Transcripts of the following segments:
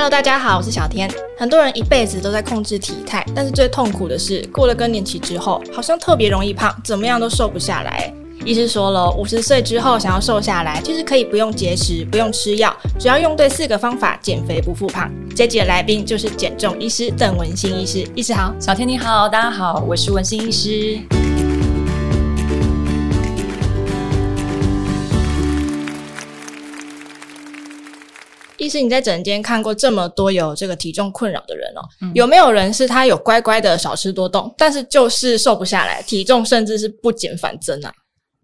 Hello，大家好，我是小天。很多人一辈子都在控制体态，但是最痛苦的是，过了更年期之后，好像特别容易胖，怎么样都瘦不下来。医师说了，五十岁之后想要瘦下来，其实可以不用节食，不用吃药，只要用对四个方法，减肥不复胖。这集的来宾就是减重医师邓文心医师，医师好，小天你好，大家好，我是文心医师。医师，你在诊间看过这么多有这个体重困扰的人哦，嗯、有没有人是他有乖乖的少吃多动，但是就是瘦不下来，体重甚至是不减反增啊？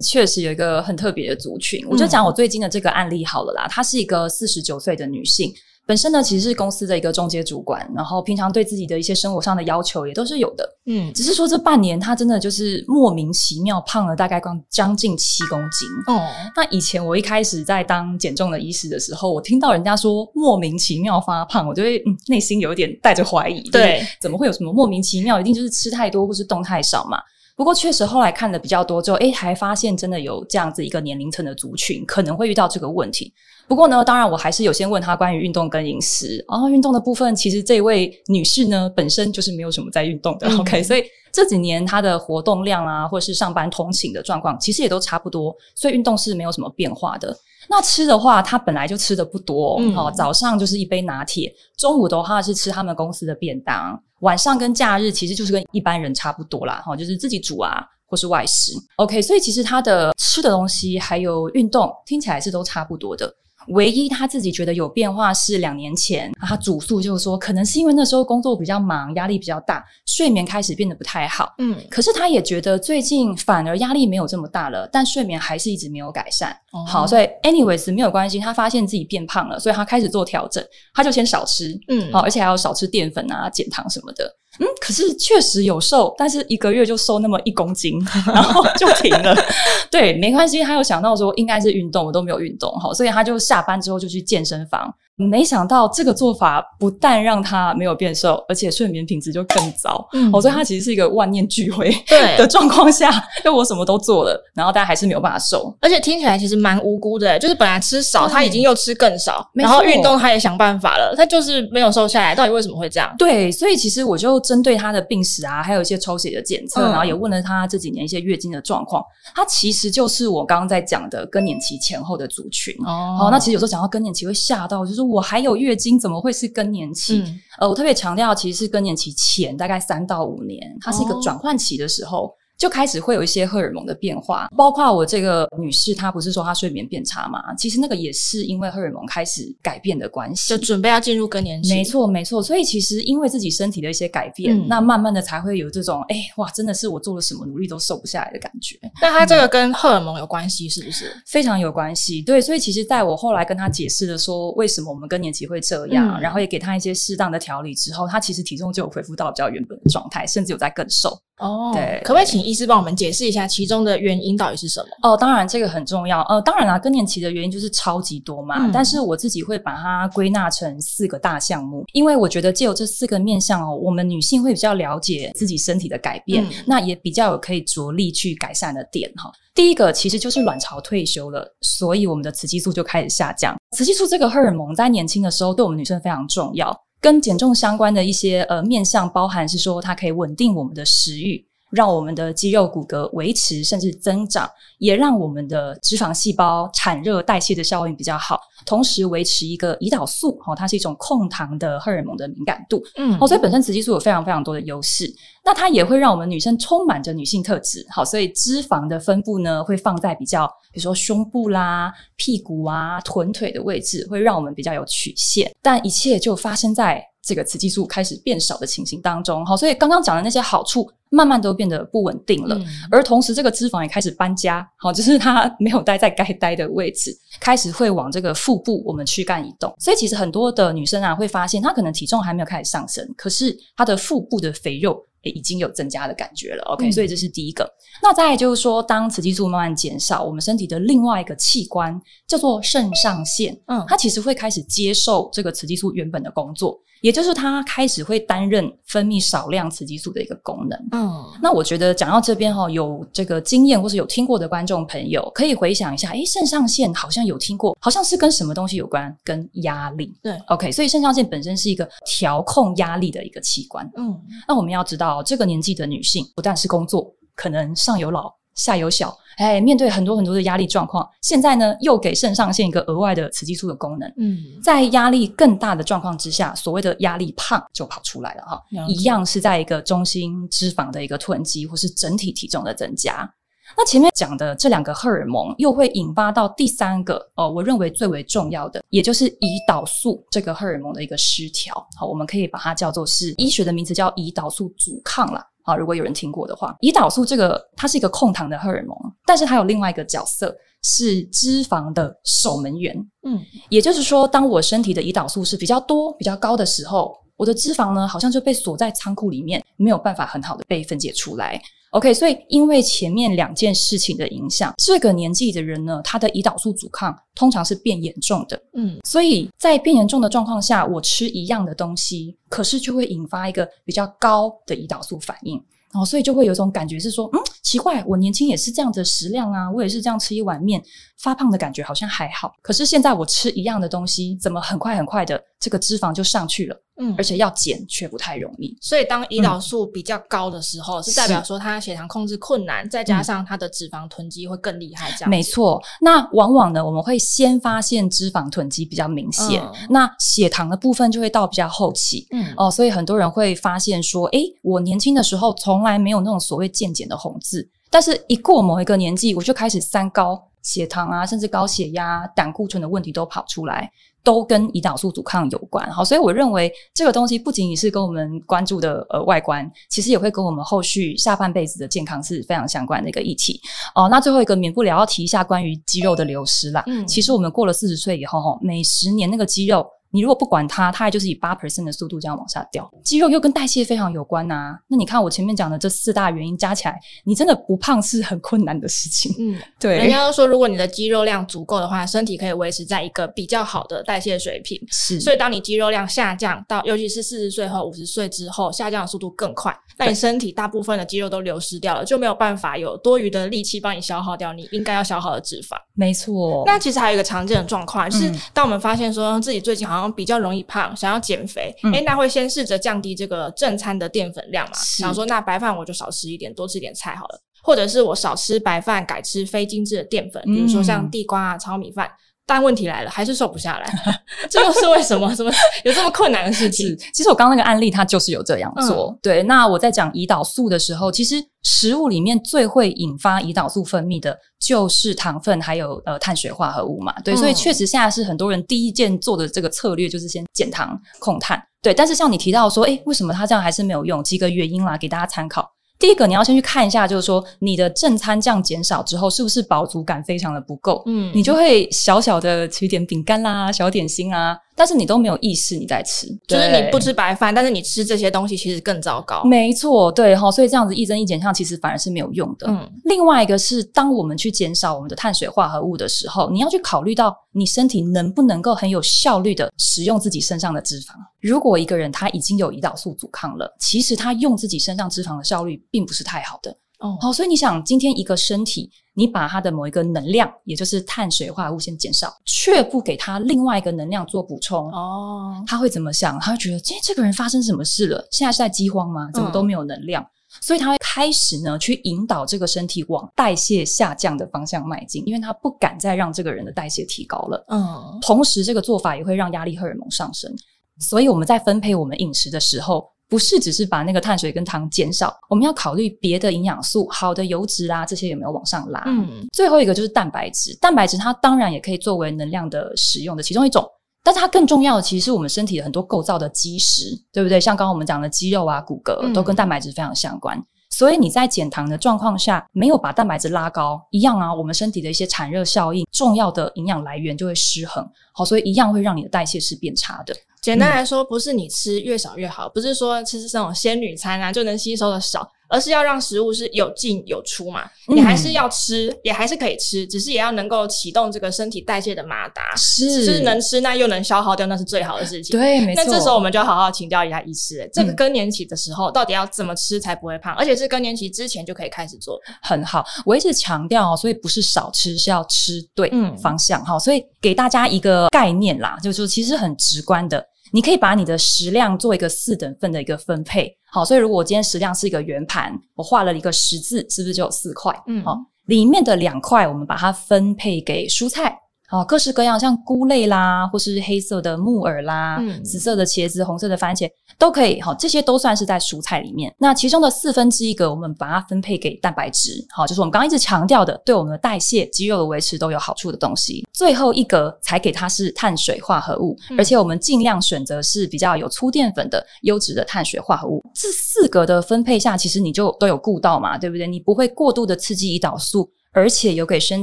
确实有一个很特别的族群，我就讲我最近的这个案例好了啦，她是一个四十九岁的女性。本身呢，其实是公司的一个中阶主管，然后平常对自己的一些生活上的要求也都是有的，嗯，只是说这半年他真的就是莫名其妙胖了大概刚将近七公斤哦。那以前我一开始在当减重的医师的时候，我听到人家说莫名其妙发胖，我就会嗯内心有一点带着怀疑，对，怎么会有什么莫名其妙？一定就是吃太多或是动太少嘛。不过确实后来看的比较多之后，诶，还发现真的有这样子一个年龄层的族群可能会遇到这个问题。不过呢，当然我还是有先问他关于运动跟饮食。然后运动的部分，其实这位女士呢本身就是没有什么在运动的。嗯、OK，所以这几年她的活动量啊，或者是上班通勤的状况，其实也都差不多。所以运动是没有什么变化的。那吃的话，他本来就吃的不多。嗯，哦，早上就是一杯拿铁，中午的话是吃他们公司的便当，晚上跟假日其实就是跟一般人差不多啦。哈，就是自己煮啊，或是外食。OK，所以其实他的吃的东西还有运动听起来是都差不多的。唯一他自己觉得有变化是两年前，他主诉就是说，可能是因为那时候工作比较忙，压力比较大，睡眠开始变得不太好。嗯，可是他也觉得最近反而压力没有这么大了，但睡眠还是一直没有改善。哦、好，所以 anyways 没有关系，他发现自己变胖了，所以他开始做调整，他就先少吃，嗯，好，而且还要少吃淀粉啊、减糖什么的。嗯，可是确实有瘦，但是一个月就瘦那么一公斤，然后就停了。对，没关系，他有想到说应该是运动，我都没有运动哈，所以他就下班之后就去健身房。没想到这个做法不但让他没有变瘦，而且睡眠品质就更糟。嗯，所以他其实是一个万念俱灰对的状况下，就我什么都做了，然后但还是没有办法瘦。而且听起来其实蛮无辜的，就是本来吃少，他已经又吃更少，然后运动他也想办法了，他就是没有瘦下来。到底为什么会这样？对，所以其实我就针对他的病史啊，还有一些抽血的检测，然后也问了他这几年一些月经的状况。他其实就是我刚刚在讲的更年期前后的族群。哦，好，那其实有时候讲到更年期会吓到，就是。我还有月经，怎么会是更年期？嗯、呃，我特别强调，其实是更年期前大概三到五年，它是一个转换期的时候。哦就开始会有一些荷尔蒙的变化，包括我这个女士，她不是说她睡眠变差嘛？其实那个也是因为荷尔蒙开始改变的关系，就准备要进入更年期。没错，没错。所以其实因为自己身体的一些改变，嗯、那慢慢的才会有这种，哎，哇，真的是我做了什么努力都瘦不下来的感觉。那它这个跟荷尔蒙有关系，是不是？非常有关系。对，所以其实在我后来跟她解释的说，为什么我们更年期会这样，嗯、然后也给她一些适当的调理之后，她其实体重就有恢复到比较原本的状态，甚至有在更瘦。哦，对，可不可以请医师帮我们解释一下其中的原因到底是什么？哦，当然这个很重要。呃，当然啦，更年期的原因就是超级多嘛。嗯、但是我自己会把它归纳成四个大项目，因为我觉得借由这四个面向哦，我们女性会比较了解自己身体的改变，嗯、那也比较有可以着力去改善的点哈。第一个其实就是卵巢退休了，所以我们的雌激素就开始下降。雌激素这个荷尔蒙在年轻的时候对我们女生非常重要。跟减重相关的一些呃面向，包含是说它可以稳定我们的食欲，让我们的肌肉骨骼维持甚至增长，也让我们的脂肪细胞产热代谢的效应比较好，同时维持一个胰岛素，哦，它是一种控糖的荷尔蒙的敏感度，嗯，哦，所以本身雌激素有非常非常多的优势。那它也会让我们女生充满着女性特质，好，所以脂肪的分布呢，会放在比较，比如说胸部啦、屁股啊、臀腿的位置，会让我们比较有曲线。但一切就发生在这个雌激素开始变少的情形当中，好，所以刚刚讲的那些好处，慢慢都变得不稳定了。嗯、而同时，这个脂肪也开始搬家，好，就是它没有待在该待的位置，开始会往这个腹部我们躯干移动。所以，其实很多的女生啊，会发现她可能体重还没有开始上升，可是她的腹部的肥肉。已经有增加的感觉了，OK，、嗯、所以这是第一个。那再来就是说，当雌激素慢慢减少，我们身体的另外一个器官叫做肾上腺，嗯，它其实会开始接受这个雌激素原本的工作，也就是它开始会担任分泌少量雌激素的一个功能。嗯，那我觉得讲到这边哈，有这个经验或是有听过的观众朋友，可以回想一下，诶，肾上腺好像有听过，好像是跟什么东西有关？跟压力。对，OK，所以肾上腺本身是一个调控压力的一个器官。嗯，那我们要知道，这个年纪的女性不但是工作，可能上有老下有小。哎，面对很多很多的压力状况，现在呢又给肾上腺一个额外的雌激素的功能。嗯，在压力更大的状况之下，所谓的压力胖就跑出来了哈，了。一样是在一个中心脂肪的一个囤积，或是整体体重的增加。那前面讲的这两个荷尔蒙，又会引发到第三个哦，我认为最为重要的，也就是胰岛素这个荷尔蒙的一个失调。好，我们可以把它叫做是医学的名词叫胰岛素阻抗啦。好，如果有人听过的话，胰岛素这个它是一个控糖的荷尔蒙，但是它有另外一个角色是脂肪的守门员。嗯，也就是说，当我身体的胰岛素是比较多、比较高的时候，我的脂肪呢好像就被锁在仓库里面，没有办法很好的被分解出来。OK，所以因为前面两件事情的影响，这个年纪的人呢，他的胰岛素阻抗通常是变严重的。嗯，所以在变严重的状况下，我吃一样的东西，可是就会引发一个比较高的胰岛素反应。然后，所以就会有一种感觉是说，嗯，奇怪，我年轻也是这样的食量啊，我也是这样吃一碗面，发胖的感觉好像还好。可是现在我吃一样的东西，怎么很快很快的这个脂肪就上去了？嗯，而且要减却不太容易。所以当胰岛素比较高的时候，嗯、是代表说他血糖控制困难，再加上他的脂肪囤积会更厉害。这样、嗯、没错。那往往呢，我们会先发现脂肪囤积比较明显，嗯、那血糖的部分就会到比较后期。嗯哦、呃，所以很多人会发现说，诶，我年轻的时候从来没有那种所谓健检的红字，但是一过某一个年纪，我就开始三高，血糖啊，甚至高血压、胆固醇的问题都跑出来。都跟胰岛素阻抗有关，好，所以我认为这个东西不仅仅是跟我们关注的呃外观，其实也会跟我们后续下半辈子的健康是非常相关的一个议题哦。那最后一个免不了要提一下关于肌肉的流失啦。嗯，其实我们过了四十岁以后，哈，每十年那个肌肉。你如果不管它，它也就是以八 percent 的速度这样往下掉。肌肉又跟代谢非常有关呐、啊。那你看我前面讲的这四大原因加起来，你真的不胖是很困难的事情。嗯，对。人家都说，如果你的肌肉量足够的话，身体可以维持在一个比较好的代谢水平。是。所以当你肌肉量下降到，尤其是四十岁和五十岁之后，下降的速度更快，那你身体大部分的肌肉都流失掉了，就没有办法有多余的力气帮你消耗掉你应该要消耗的脂肪。没错。那其实还有一个常见的状况，就是当我们发现说自己最近好像比较容易胖。想要减肥，哎、那会先试着降低这个正餐的淀粉量嘛？然后是说，那白饭我就少吃一点，多吃点菜好了，或者是我少吃白饭，改吃非精致的淀粉，比如说像地瓜啊、糙米饭。但问题来了，还是瘦不下来，这又是为什么？什么有这么困难的事情？其实我刚刚那个案例，它就是有这样做。嗯、对，那我在讲胰岛素的时候，其实食物里面最会引发胰岛素分泌的，就是糖分还有呃碳水化合物嘛。对，嗯、所以确实现在是很多人第一件做的这个策略，就是先减糖控碳。对，但是像你提到说，诶，为什么他这样还是没有用？几个原因啦，给大家参考。第一个，你要先去看一下，就是说你的正餐这样减少之后，是不是饱足感非常的不够？嗯，你就会小小的吃一点饼干啦、小点心啊。但是你都没有意识你在吃，就是你不吃白饭，但是你吃这些东西其实更糟糕。没错，对哈，所以这样子一增一减项其实反而是没有用的。嗯，另外一个是当我们去减少我们的碳水化合物的时候，你要去考虑到你身体能不能够很有效率的使用自己身上的脂肪。如果一个人他已经有胰岛素阻抗了，其实他用自己身上脂肪的效率并不是太好的。哦，好，所以你想今天一个身体。你把它的某一个能量，也就是碳水化合物先减少，却不给它另外一个能量做补充哦，他会怎么想？他会觉得今天这个人发生什么事了？现在是在饥荒吗？怎么都没有能量？嗯、所以他会开始呢去引导这个身体往代谢下降的方向迈进，因为他不敢再让这个人的代谢提高了。嗯，同时这个做法也会让压力荷尔蒙上升，所以我们在分配我们饮食的时候。不是只是把那个碳水跟糖减少，我们要考虑别的营养素，好的油脂啊，这些有没有往上拉？嗯，最后一个就是蛋白质，蛋白质它当然也可以作为能量的使用的其中一种，但是它更重要的其实是我们身体的很多构造的基石，对不对？像刚刚我们讲的肌肉啊、骨骼都跟蛋白质非常相关。嗯所以你在减糖的状况下，没有把蛋白质拉高，一样啊，我们身体的一些产热效应，重要的营养来源就会失衡。好，所以一样会让你的代谢是变差的。简单来说，不是你吃越少越好，不是说吃这种仙女餐啊就能吸收的少，而是要让食物是有进有出嘛。你还是要吃，嗯、也还是可以吃，只是也要能够启动这个身体代谢的马达，是，就是能吃那又能消耗掉，那是最好的事情。对，没错。那这时候我们就要好好请教一下医师，这个更年期的时候到底要怎么吃才不会胖，而且是更年期之前就可以开始做。很好，我一直强调哦，所以不是少吃，是要吃对方向哈、嗯。所以给大家一个概念啦，就是说其实很直观的。你可以把你的食量做一个四等份的一个分配，好，所以如果我今天食量是一个圆盘，我画了一个十字，是不是就有四块？嗯，好，里面的两块我们把它分配给蔬菜。哦，各式各样，像菇类啦，或是黑色的木耳啦，嗯，紫色的茄子、红色的番茄都可以。好，这些都算是在蔬菜里面。那其中的四分之一个，我们把它分配给蛋白质。好，就是我们刚刚一直强调的，对我们的代谢、肌肉的维持都有好处的东西。最后一格才给它是碳水化合物，嗯，而且我们尽量选择是比较有粗淀粉的优质的碳水化合物。这四格的分配下，其实你就都有顾到嘛，对不对？你不会过度的刺激胰岛素。而且有给身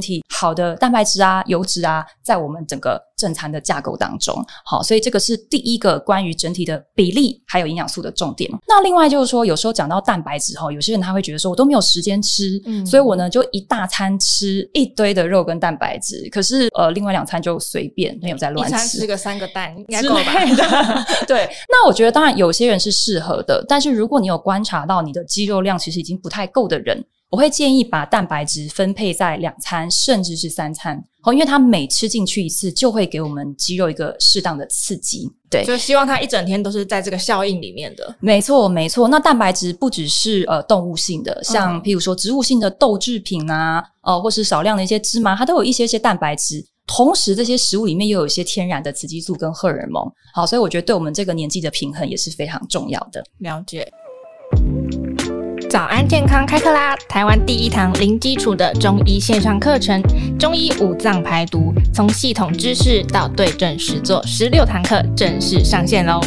体好的蛋白质啊、油脂啊，在我们整个正餐的架构当中，好，所以这个是第一个关于整体的比例还有营养素的重点。那另外就是说，有时候讲到蛋白质哈，有些人他会觉得说，我都没有时间吃，嗯，所以我呢就一大餐吃一堆的肉跟蛋白质，可是呃，另外两餐就随便，没有再乱吃，一餐吃个三个蛋应该够吧？对，那我觉得当然有些人是适合的，但是如果你有观察到你的肌肉量其实已经不太够的人。我会建议把蛋白质分配在两餐，甚至是三餐，因为它每吃进去一次，就会给我们肌肉一个适当的刺激。对，就希望它一整天都是在这个效应里面的。没错，没错。那蛋白质不只是呃动物性的，像譬如说植物性的豆制品啊，呃，或是少量的一些芝麻，它都有一些些蛋白质。同时，这些食物里面又有一些天然的雌激素跟荷尔蒙。好，所以我觉得对我们这个年纪的平衡也是非常重要的。了解。早安健康开课啦！台湾第一堂零基础的中医线上课程——中医五脏排毒，从系统知识到对症实做，十六堂课正式上线喽！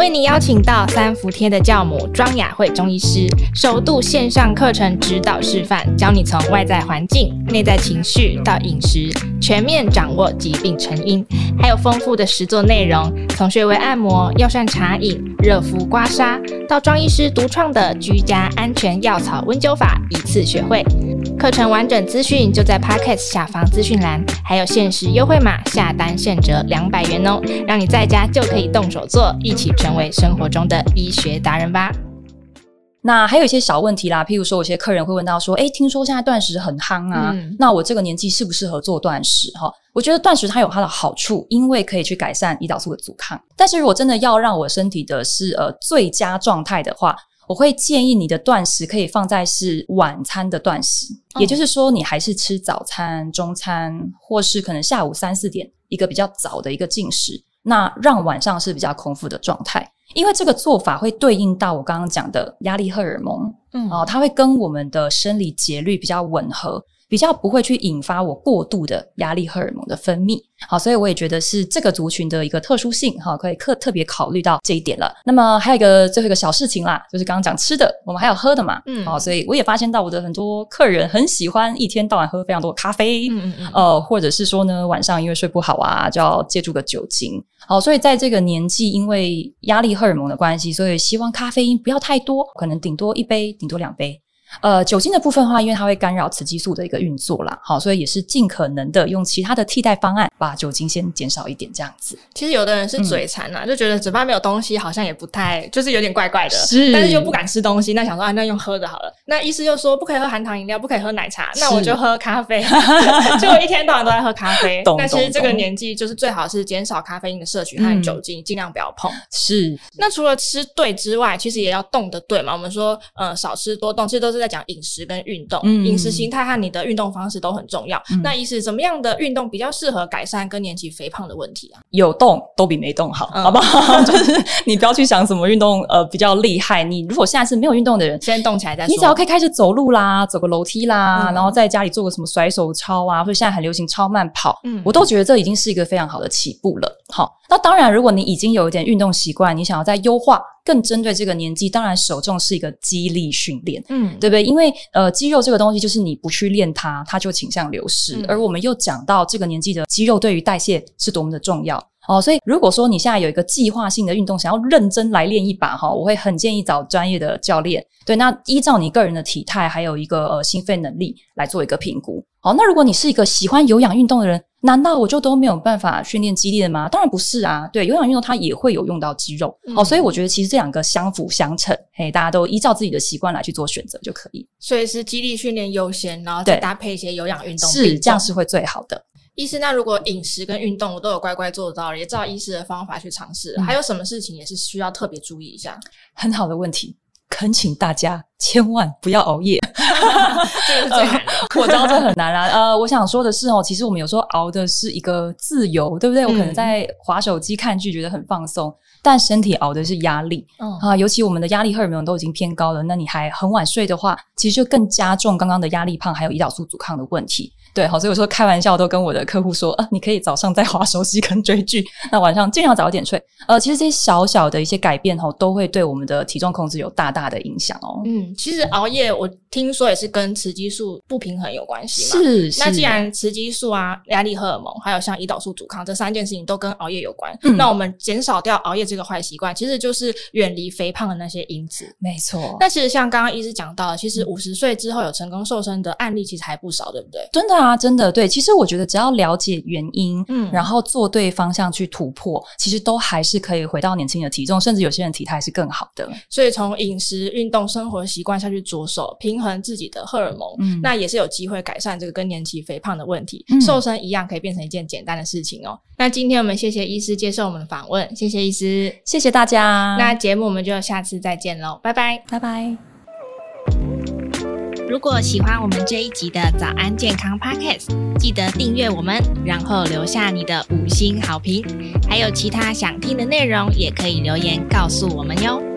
为你邀请到三伏天的教母庄雅慧中医师，首度线上课程指导示范，教你从外在环境、内在情绪到饮食，全面掌握疾病成因，还有丰富的实作内容，从穴位按摩、药膳茶饮、热敷刮痧，到庄医师独创的居家安全药草温灸法，一次学会。课程完整资讯就在 Podcast 下方资讯栏，还有限时优惠码，下单现折两百元哦，让你在家就可以动手做，一起成为生活中的医学达人吧。那还有一些小问题啦，譬如说，有些客人会问到说：“诶，听说现在断食很夯啊，嗯、那我这个年纪适不适合做断食？”哈，我觉得断食它有它的好处，因为可以去改善胰岛素的阻抗。但是如果真的要让我身体的是呃最佳状态的话，我会建议你的断食可以放在是晚餐的断食，也就是说，你还是吃早餐、中餐，或是可能下午三四点一个比较早的一个进食，那让晚上是比较空腹的状态。因为这个做法会对应到我刚刚讲的压力荷尔蒙，嗯，哦，它会跟我们的生理节律比较吻合，比较不会去引发我过度的压力荷尔蒙的分泌。好，所以我也觉得是这个族群的一个特殊性，哈，可以特特别考虑到这一点了。那么还有一个最后一个小事情啦，就是刚刚讲吃的，我们还有喝的嘛，嗯，好，所以我也发现到我的很多客人很喜欢一天到晚喝非常多咖啡，嗯嗯嗯，呃，或者是说呢，晚上因为睡不好啊，就要借助个酒精。好，所以在这个年纪，因为压力荷尔蒙的关系，所以希望咖啡因不要太多，可能顶多一杯，顶多两杯。呃，酒精的部分的话，因为它会干扰雌激素的一个运作啦，好，所以也是尽可能的用其他的替代方案，把酒精先减少一点，这样子。其实有的人是嘴馋呐、啊嗯，就觉得嘴巴没有东西，好像也不太，就是有点怪怪的，是，但是又不敢吃东西，那想说啊，那用喝的好了。那医师又说不可以喝含糖饮料，不可以喝奶茶，那我就喝咖啡，就我一天到晚都在喝咖啡。但其实这个年纪就是最好是减少咖啡因的摄取和酒精，尽、嗯、量不要碰。是。那除了吃对之外，其实也要动的对嘛。我们说，呃，少吃多动，其实都是在讲饮食跟运动，饮、嗯、食形态和你的运动方式都很重要。嗯、那意思怎么样的运动比较适合改善更年期肥胖的问题啊？有动都比没动好，嗯、好不好？就是你不要去想什么运动呃比较厉害。你如果现在是没有运动的人，先动起来再说。你只要可以开始走路啦，走个楼梯啦、嗯，然后在家里做个什么甩手操啊，或者现在很流行超慢跑，嗯，我都觉得这已经是一个非常好的起步了。好，那当然，如果你已经有一点运动习惯，你想要再优化。更针对这个年纪，当然首重是一个肌力训练，嗯，对不对？因为呃，肌肉这个东西就是你不去练它，它就倾向流失。嗯、而我们又讲到这个年纪的肌肉对于代谢是多么的重要，哦，所以如果说你现在有一个计划性的运动，想要认真来练一把哈，我会很建议找专业的教练。对，那依照你个人的体态，还有一个呃心肺能力来做一个评估。好，那如果你是一个喜欢有氧运动的人，难道我就都没有办法训练肌力了吗？当然不是啊，对，有氧运动它也会有用到肌肉。好，所以我觉得其实这两个相辅相成，嘿，大家都依照自己的习惯来去做选择就可以。所以是肌力训练优先，然后再搭配一些有氧运动，是这样是会最好的。医师，那如果饮食跟运动我都有乖乖做到了，也照医师的方法去尝试，嗯，还有什么事情也是需要特别注意一下？很好的问题，恳请大家千万不要熬夜，这个是最难的。我知道这很难啊。呃，我想说的是哦，其实我们有时候熬的是一个自由，对不对？嗯，我可能在划手机看剧觉得很放松，但身体熬的是压力。嗯啊，尤其我们的压力荷尔蒙都已经偏高了，那你还很晚睡的话，其实就更加重刚刚的压力胖还有胰岛素阻抗的问题。对，好，所以我说开玩笑都跟我的客户说，呃，你可以早上在划手机跟追剧，那晚上尽量早一点睡。呃，其实这些小小的一些改变哦，都会对我们的体重控制有大大的影响哦。嗯，其实熬夜我听说也是跟雌激素不平衡有关系嘛。是，那既然雌激素啊、压力荷尔蒙，还有像胰岛素阻抗这三件事情都跟熬夜有关，嗯，那我们减少掉熬夜这个坏习惯，其实就是远离肥胖的那些因子。没错。那其实像刚刚医师讲到的，其实五十岁之后有成功瘦身的案例其实还不少，对不对？真的啊，真的对。其实我觉得只要了解原因，嗯，然后做对方向去突破，其实都还是可以回到年轻的体重，甚至有些人体态是更好的。所以从饮食、运动、生活习惯下去着手，平衡自己的荷尔蒙，嗯，那也是有机会改善这个更年期肥胖的问题。嗯，瘦身一样可以变成一件简单的事情哦。那今天我们谢谢医师接受我们的访问，谢谢医师，谢谢大家。那节目我们就下次再见喽，拜拜，拜拜。如果喜欢我们这一集的早安健康 Podcast，记得订阅我们，然后留下你的五星好评。还有其他想听的内容，也可以留言告诉我们哟。